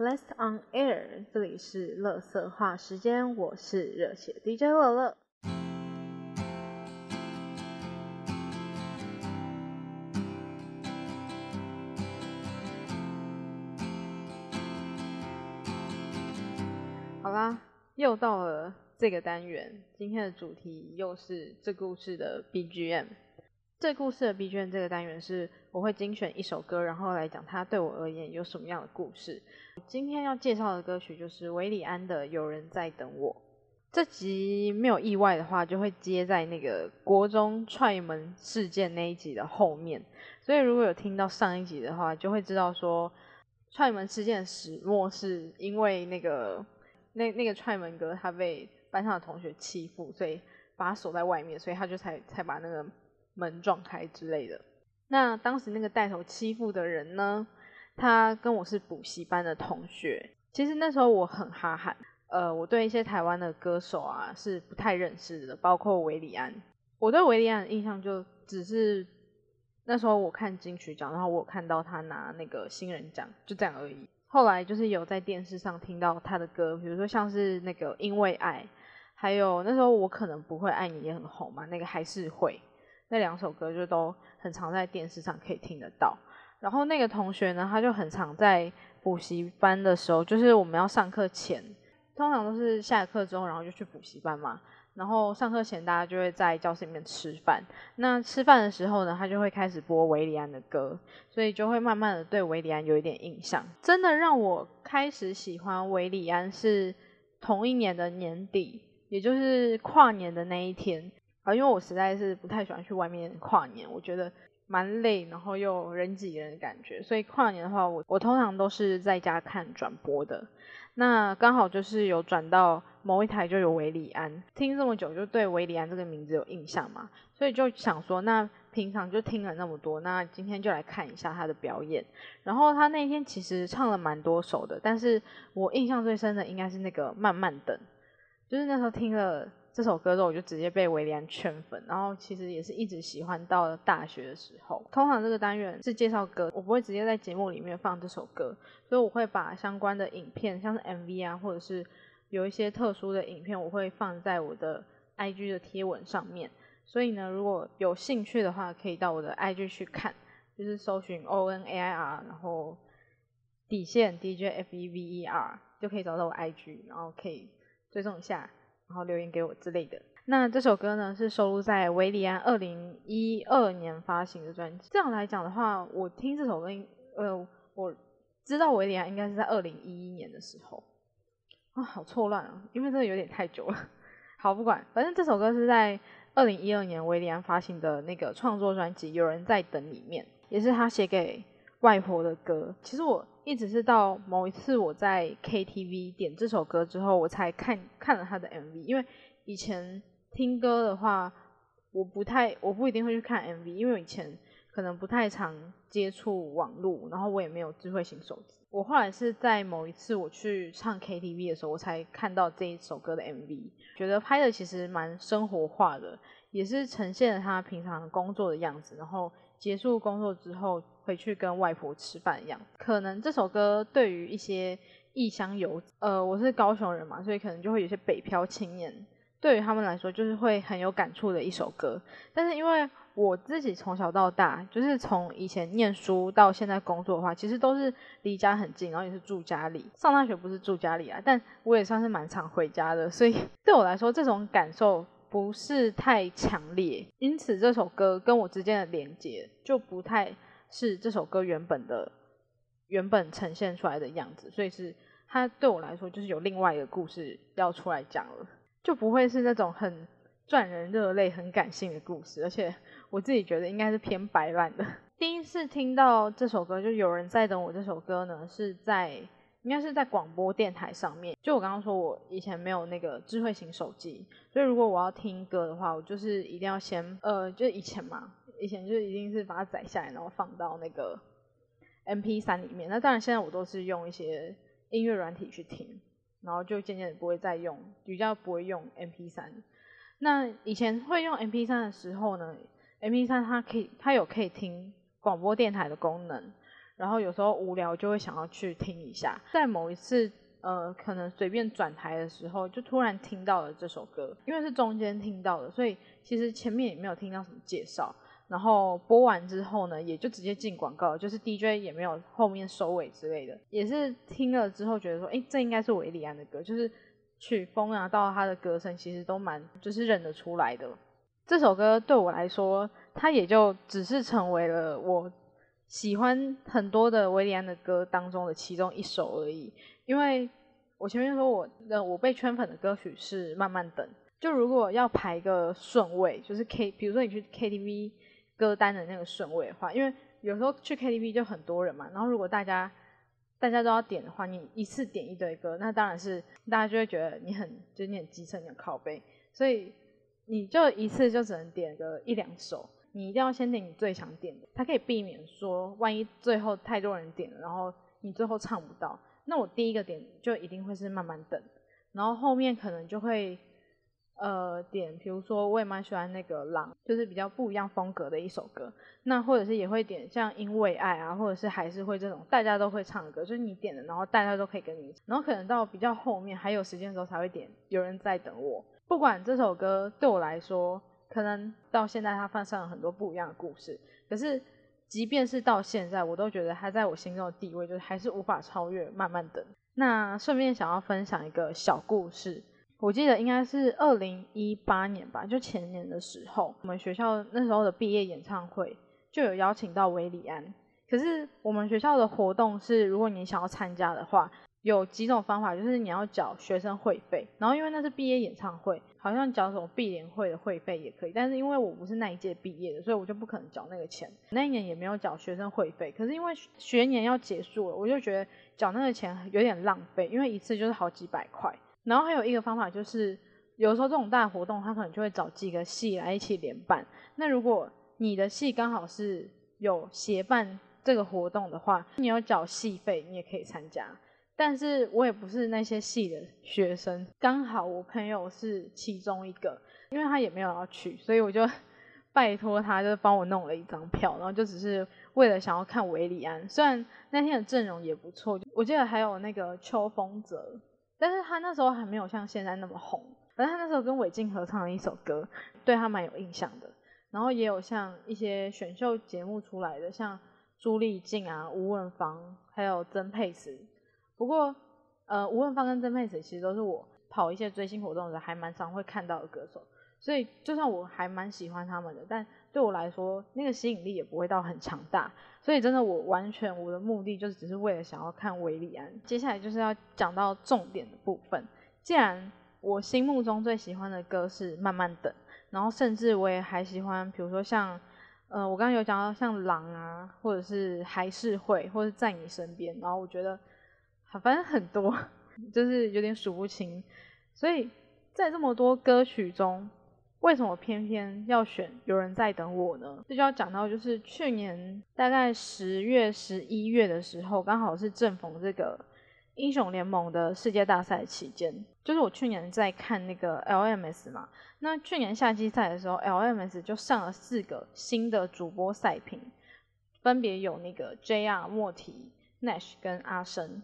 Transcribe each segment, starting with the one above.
Blessed on air，这里是乐色话时间，我是热血 DJ 乐乐。好啦，又到了这个单元，今天的主题又是这故事的 BGM。这故事的 BGM 这个单元是我会精选一首歌，然后来讲它对我而言有什么样的故事。今天要介绍的歌曲就是韦礼安的《有人在等我》。这集没有意外的话，就会接在那个国中踹门事件那一集的后面。所以如果有听到上一集的话，就会知道说踹门事件始末是因为那个那那个踹门哥他被班上的同学欺负，所以把他锁在外面，所以他就才才把那个。门撞开之类的。那当时那个带头欺负的人呢？他跟我是补习班的同学。其实那时候我很哈韩，呃，我对一些台湾的歌手啊是不太认识的，包括韦礼安。我对韦礼安的印象就只是那时候我看金曲奖，然后我看到他拿那个新人奖，就这样而已。后来就是有在电视上听到他的歌，比如说像是那个因为爱，还有那时候我可能不会爱你也很红嘛，那个还是会。那两首歌就都很常在电视上可以听得到，然后那个同学呢，他就很常在补习班的时候，就是我们要上课前，通常都是下课之后，然后就去补习班嘛，然后上课前大家就会在教室里面吃饭，那吃饭的时候呢，他就会开始播维里安的歌，所以就会慢慢的对维里安有一点印象。真的让我开始喜欢维里安是同一年的年底，也就是跨年的那一天。因为我实在是不太喜欢去外面跨年，我觉得蛮累，然后又人挤人的感觉，所以跨年的话，我我通常都是在家看转播的。那刚好就是有转到某一台就有维里安，听这么久就对维里安这个名字有印象嘛，所以就想说，那平常就听了那么多，那今天就来看一下他的表演。然后他那天其实唱了蛮多首的，但是我印象最深的应该是那个慢慢等，就是那时候听了。这首歌之后，我就直接被维里安圈粉，然后其实也是一直喜欢到了大学的时候。通常这个单元是介绍歌，我不会直接在节目里面放这首歌，所以我会把相关的影片，像是 MV 啊，或者是有一些特殊的影片，我会放在我的 IG 的贴文上面。所以呢，如果有兴趣的话，可以到我的 IG 去看，就是搜寻 O N A I R，然后底线 D J F E V E R，就可以找到我 IG，然后可以追踪一下。然后留言给我之类的。那这首歌呢，是收录在维里安二零一二年发行的专辑。这样来讲的话，我听这首歌，呃，我知道维里安应该是在二零一一年的时候。啊，好错乱啊，因为真的有点太久了。好，不管，反正这首歌是在二零一二年维里安发行的那个创作专辑《有人在等》里面，也是他写给外婆的歌。其实我。一直是到某一次我在 KTV 点这首歌之后，我才看看了他的 MV。因为以前听歌的话，我不太，我不一定会去看 MV，因为以前可能不太常接触网络，然后我也没有智慧型手机。我后来是在某一次我去唱 KTV 的时候，我才看到这一首歌的 MV，觉得拍的其实蛮生活化的，也是呈现了他平常工作的样子，然后。结束工作之后回去跟外婆吃饭一样，可能这首歌对于一些异乡游，呃，我是高雄人嘛，所以可能就会有些北漂青年，对于他们来说就是会很有感触的一首歌。但是因为我自己从小到大，就是从以前念书到现在工作的话，其实都是离家很近，然后也是住家里。上大学不是住家里啊，但我也算是蛮常回家的，所以对我来说这种感受。不是太强烈，因此这首歌跟我之间的连接就不太是这首歌原本的原本呈现出来的样子，所以是它对我来说就是有另外一个故事要出来讲了，就不会是那种很赚人热泪、很感性的故事，而且我自己觉得应该是偏白烂的。第一次听到这首歌，就有人在等我这首歌呢，是在。应该是在广播电台上面。就我刚刚说，我以前没有那个智慧型手机，所以如果我要听歌的话，我就是一定要先呃，就是以前嘛，以前就是一定是把它载下来，然后放到那个 M P 三里面。那当然现在我都是用一些音乐软体去听，然后就渐渐不会再用，比较不会用 M P 三。那以前会用 M P 三的时候呢，M P 三它可以它有可以听广播电台的功能。然后有时候无聊就会想要去听一下。在某一次，呃，可能随便转台的时候，就突然听到了这首歌，因为是中间听到的，所以其实前面也没有听到什么介绍。然后播完之后呢，也就直接进广告，就是 DJ 也没有后面收尾之类的，也是听了之后觉得说，哎，这应该是维里安的歌，就是曲风啊，到他的歌声其实都蛮，就是认得出来的。这首歌对我来说，它也就只是成为了我喜欢很多的维里安的歌当中的其中一首而已。因为我前面说我的我被圈粉的歌曲是慢慢等，就如果要排个顺位，就是 K，比如说你去 KTV。歌单的那个顺位的话，因为有时候去 KTV 就很多人嘛，然后如果大家大家都要点的话，你一次点一堆歌，那当然是大家就会觉得你很就你很基层，你很靠背，所以你就一次就只能点个一两首，你一定要先点你最想点的，它可以避免说万一最后太多人点了，然后你最后唱不到，那我第一个点就一定会是慢慢等，然后后面可能就会。呃，点，比如说我也蛮喜欢那个狼，就是比较不一样风格的一首歌。那或者是也会点像因为爱啊，或者是还是会这种大家都会唱的歌，就是你点的，然后大家都可以跟你。然后可能到比较后面还有时间的时候才会点有人在等我。不管这首歌对我来说，可能到现在它放上了很多不一样的故事，可是即便是到现在，我都觉得它在我心中的地位就是还是无法超越。慢慢等。那顺便想要分享一个小故事。我记得应该是二零一八年吧，就前年的时候，我们学校那时候的毕业演唱会就有邀请到维里安。可是我们学校的活动是，如果你想要参加的话，有几种方法，就是你要缴学生会费，然后因为那是毕业演唱会，好像缴什么毕联会的会费也可以。但是因为我不是那一届毕业的，所以我就不可能缴那个钱。那一年也没有缴学生会费，可是因为学年要结束了，我就觉得缴那个钱有点浪费，因为一次就是好几百块。然后还有一个方法就是，有时候这种大活动，他可能就会找几个系来一起联办。那如果你的系刚好是有协办这个活动的话，你要缴系费，你也可以参加。但是我也不是那些系的学生，刚好我朋友是其中一个，因为他也没有要去，所以我就 拜托他，就是帮我弄了一张票，然后就只是为了想要看维里安。虽然那天的阵容也不错，我记得还有那个秋风泽。但是他那时候还没有像现在那么红，反正他那时候跟韦静合唱了一首歌，对他蛮有印象的。然后也有像一些选秀节目出来的，像朱丽静啊、吴文芳，还有曾沛慈。不过，呃，吴文芳跟曾沛慈其实都是我跑一些追星活动的时候还蛮常会看到的歌手，所以就算我还蛮喜欢他们的，但对我来说那个吸引力也不会到很强大。所以真的，我完全我的目的就是只是为了想要看维里安。接下来就是要讲到重点的部分。既然我心目中最喜欢的歌是《慢慢等》，然后甚至我也还喜欢，比如说像，呃，我刚刚有讲到像《狼》啊，或者是《还是会》，或者在你身边，然后我觉得，反正很多，就是有点数不清。所以在这么多歌曲中，为什么偏偏要选有人在等我呢？这就要讲到，就是去年大概十月、十一月的时候，刚好是正逢这个英雄联盟的世界大赛期间。就是我去年在看那个 LMS 嘛，那去年夏季赛的时候，LMS 就上了四个新的主播赛评，分别有那个 JR、莫提、Nash 跟阿生。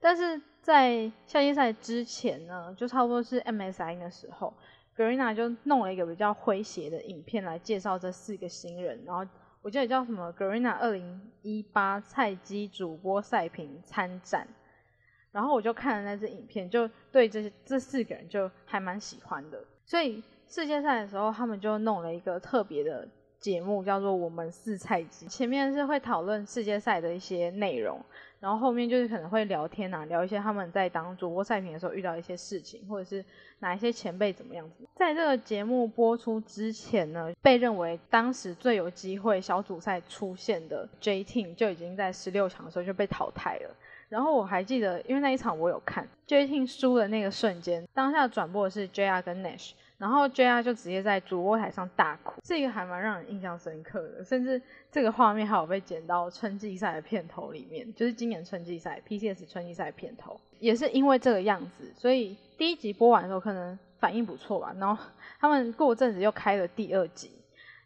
但是在夏季赛之前呢，就差不多是 MSI 的时候。Garena 就弄了一个比较诙谐的影片来介绍这四个新人，然后我记得叫什么 Garena 二零一八菜鸡主播赛评参战，然后我就看了那支影片，就对这这四个人就还蛮喜欢的，所以世界赛的时候他们就弄了一个特别的节目，叫做我们四菜鸡，前面是会讨论世界赛的一些内容。然后后面就是可能会聊天啊，聊一些他们在当主播赛评的时候遇到一些事情，或者是哪一些前辈怎么样子。在这个节目播出之前呢，被认为当时最有机会小组赛出现的 J Team 就已经在十六强的时候就被淘汰了。然后我还记得，因为那一场我有看 J Team 输的那个瞬间，当下转播的是 JR 跟 Nash。然后 JR 就直接在主播台上大哭，这个还蛮让人印象深刻的，甚至这个画面还有被剪到春季赛的片头里面，就是今年春季赛 PCS 春季赛片头，也是因为这个样子，所以第一集播完的时候可能反应不错吧，然后 他们过阵子又开了第二集，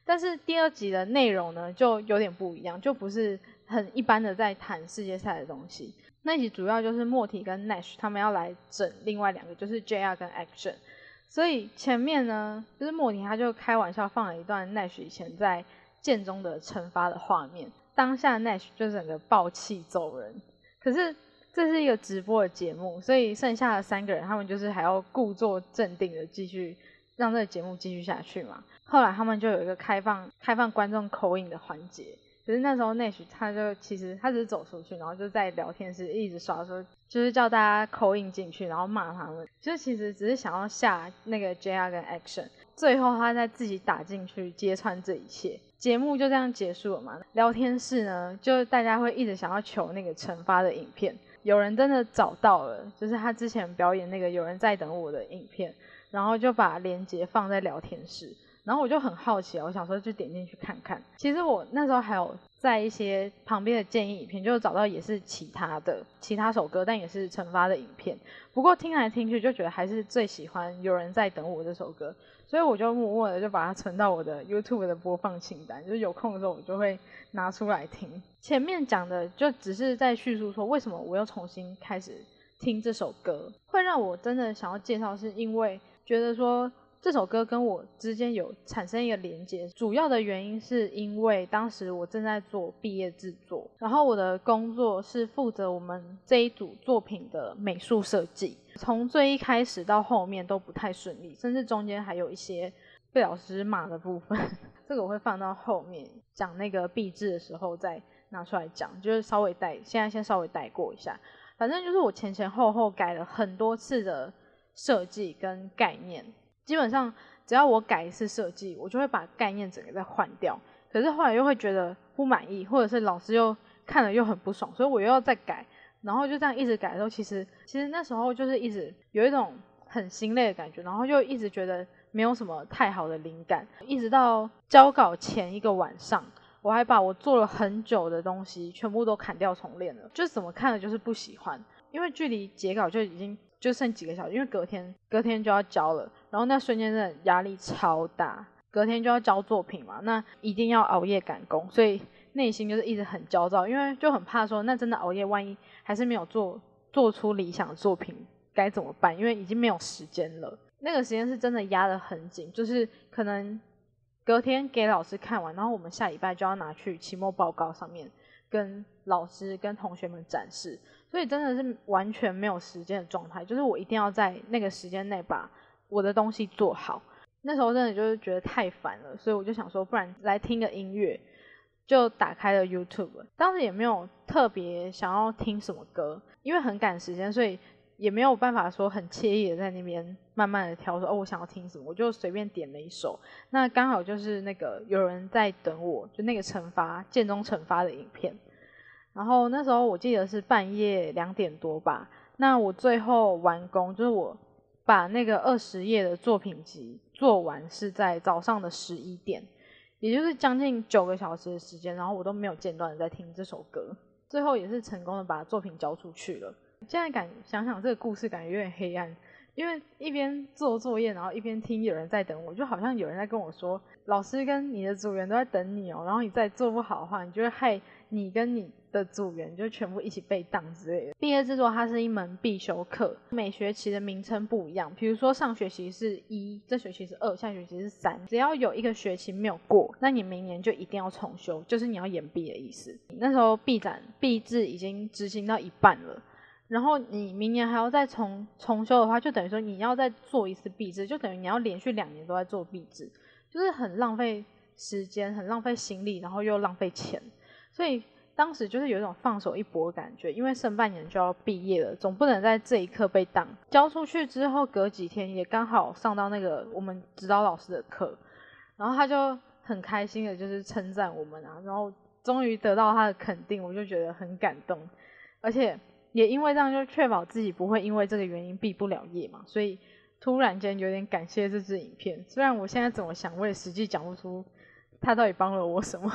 但是第二集的内容呢就有点不一样，就不是很一般的在谈世界赛的东西。那一集主要就是莫提跟 Nash 他们要来整另外两个，就是 JR 跟 Action。所以前面呢，就是莫提他就开玩笑放了一段奈许以前在剑中的惩罚的画面，当下奈许就整个暴气走人。可是这是一个直播的节目，所以剩下的三个人他们就是还要故作镇定的继续让这个节目继续下去嘛。后来他们就有一个开放开放观众口音的环节。可是那时候，Nash 他就其实他只是走出去，然后就在聊天室一直刷说，就是叫大家扣印进去，然后骂他们，就其实只是想要下那个 JR 跟 Action，最后他再自己打进去揭穿这一切，节目就这样结束了嘛。聊天室呢，就大家会一直想要求那个惩罚的影片，有人真的找到了，就是他之前表演那个有人在等我的影片，然后就把链接放在聊天室。然后我就很好奇啊，我想说就点进去看看。其实我那时候还有在一些旁边的建议影片，就找到也是其他的其他首歌，但也是惩罚的影片。不过听来听去就觉得还是最喜欢有人在等我这首歌，所以我就默默的就把它存到我的 YouTube 的播放清单，就是有空的时候我就会拿出来听。前面讲的就只是在叙述说为什么我又重新开始听这首歌，会让我真的想要介绍，是因为觉得说。这首歌跟我之间有产生一个连接，主要的原因是因为当时我正在做毕业制作，然后我的工作是负责我们这一组作品的美术设计，从最一开始到后面都不太顺利，甚至中间还有一些被老师骂的部分，这个我会放到后面讲那个毕制的时候再拿出来讲，就是稍微带，现在先稍微带过一下，反正就是我前前后后改了很多次的设计跟概念。基本上只要我改一次设计，我就会把概念整个再换掉。可是后来又会觉得不满意，或者是老师又看了又很不爽，所以我又要再改。然后就这样一直改的时候，其实其实那时候就是一直有一种很心累的感觉，然后就一直觉得没有什么太好的灵感。一直到交稿前一个晚上，我还把我做了很久的东西全部都砍掉重练了，就怎么看的就是不喜欢，因为距离截稿就已经。就剩几个小时，因为隔天隔天就要交了，然后那瞬间真的压力超大，隔天就要交作品嘛，那一定要熬夜赶工，所以内心就是一直很焦躁，因为就很怕说那真的熬夜，万一还是没有做做出理想的作品该怎么办？因为已经没有时间了，那个时间是真的压得很紧，就是可能隔天给老师看完，然后我们下礼拜就要拿去期末报告上面跟老师跟同学们展示。所以真的是完全没有时间的状态，就是我一定要在那个时间内把我的东西做好。那时候真的就是觉得太烦了，所以我就想说，不然来听个音乐，就打开了 YouTube。当时也没有特别想要听什么歌，因为很赶时间，所以也没有办法说很惬意的在那边慢慢的挑说哦，我想要听什么，我就随便点了一首。那刚好就是那个有人在等我，就那个惩罚剑中惩罚的影片。然后那时候我记得是半夜两点多吧，那我最后完工，就是我把那个二十页的作品集做完是在早上的十一点，也就是将近九个小时的时间，然后我都没有间断的在听这首歌，最后也是成功的把作品交出去了。现在感想想这个故事，感觉有点黑暗，因为一边做作业，然后一边听有人在等我，就好像有人在跟我说，老师跟你的组员都在等你哦，然后你再做不好的话，你就会害你跟你。的组员就全部一起被当之类的。毕业制作它是一门必修课，每学期的名称不一样。比如说上学期是一，这学期是二，下学期是三。只要有一个学期没有过，那你明年就一定要重修，就是你要延毕的意思。那时候毕展毕制已经执行到一半了，然后你明年还要再重重修的话，就等于说你要再做一次毕制，就等于你要连续两年都在做毕制，就是很浪费时间，很浪费心力，然后又浪费钱，所以。当时就是有一种放手一搏的感觉，因为剩半年就要毕业了，总不能在这一刻被挡。交出去之后，隔几天也刚好上到那个我们指导老师的课，然后他就很开心的，就是称赞我们啊，然后终于得到他的肯定，我就觉得很感动，而且也因为这样就确保自己不会因为这个原因毕不了业嘛，所以突然间有点感谢这支影片。虽然我现在怎么想，我也实际讲不出他到底帮了我什么。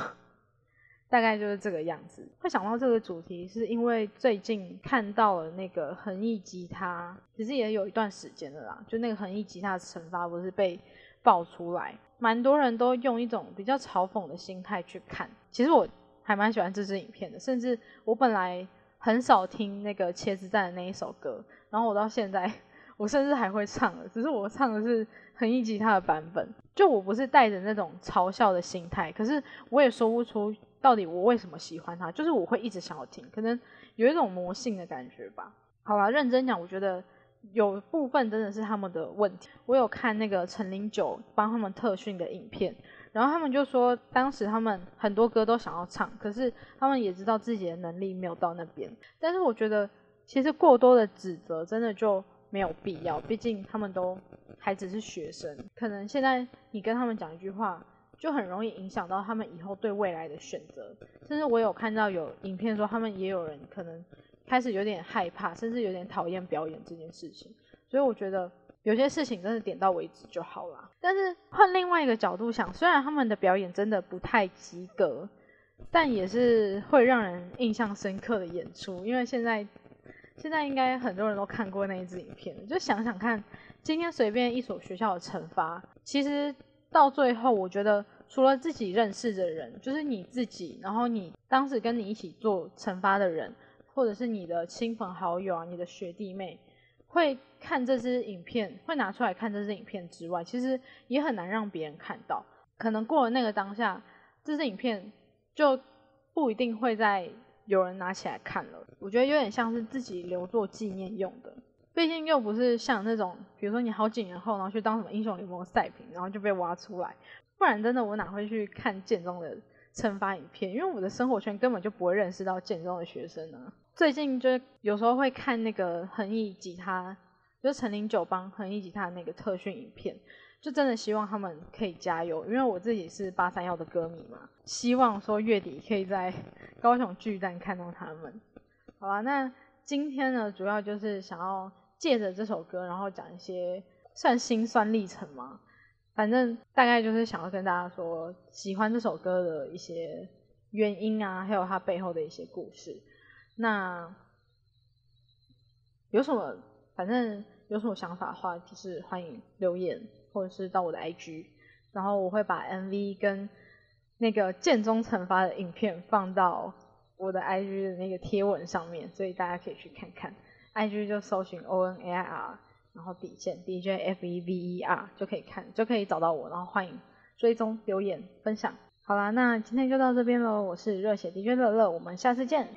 大概就是这个样子。会想到这个主题，是因为最近看到了那个横翼吉他，其实也有一段时间了啦。就那个横翼吉他的惩罚不是被爆出来，蛮多人都用一种比较嘲讽的心态去看。其实我还蛮喜欢这支影片的，甚至我本来很少听那个茄子蛋的那一首歌，然后我到现在 我甚至还会唱了，只是我唱的是横一吉他的版本。就我不是带着那种嘲笑的心态，可是我也说不出到底我为什么喜欢它，就是我会一直想要听，可能有一种魔性的感觉吧。好了，认真讲，我觉得有部分真的是他们的问题。我有看那个陈零九帮他们特训的影片，然后他们就说，当时他们很多歌都想要唱，可是他们也知道自己的能力没有到那边。但是我觉得，其实过多的指责真的就没有必要，毕竟他们都。还只是学生，可能现在你跟他们讲一句话，就很容易影响到他们以后对未来的选择。甚至我有看到有影片说，他们也有人可能开始有点害怕，甚至有点讨厌表演这件事情。所以我觉得有些事情真的点到为止就好了。但是换另外一个角度想，虽然他们的表演真的不太及格，但也是会让人印象深刻的演出。因为现在现在应该很多人都看过那一支影片，就想想看。今天随便一所学校的惩罚，其实到最后，我觉得除了自己认识的人，就是你自己，然后你当时跟你一起做惩罚的人，或者是你的亲朋好友啊，你的学弟妹，会看这支影片，会拿出来看这支影片之外，其实也很难让别人看到。可能过了那个当下，这支影片就不一定会再有人拿起来看了。我觉得有点像是自己留作纪念用的。毕竟又不是像那种，比如说你好几年后，然后去当什么英雄联盟赛评，然后就被挖出来，不然真的我哪会去看建中的惩罚影片？因为我的生活圈根本就不会认识到建中的学生呢。最近就有时候会看那个恒毅吉他，就是陈林九帮恒毅吉他那个特训影片，就真的希望他们可以加油，因为我自己是八三幺的歌迷嘛，希望说月底可以在高雄巨蛋看到他们。好了，那今天呢，主要就是想要。借着这首歌，然后讲一些算心酸历程嘛，反正大概就是想要跟大家说，喜欢这首歌的一些原因啊，还有它背后的一些故事。那有什么，反正有什么想法的话，就是欢迎留言，或者是到我的 IG，然后我会把 MV 跟那个剑中惩罚的影片放到我的 IG 的那个贴文上面，所以大家可以去看看。I G 就搜寻 O N A I R，然后底线 D J F E V E R 就可以看，就可以找到我，然后欢迎追踪留言分享。好啦，那今天就到这边喽，我是热血 DJ 乐乐，我们下次见。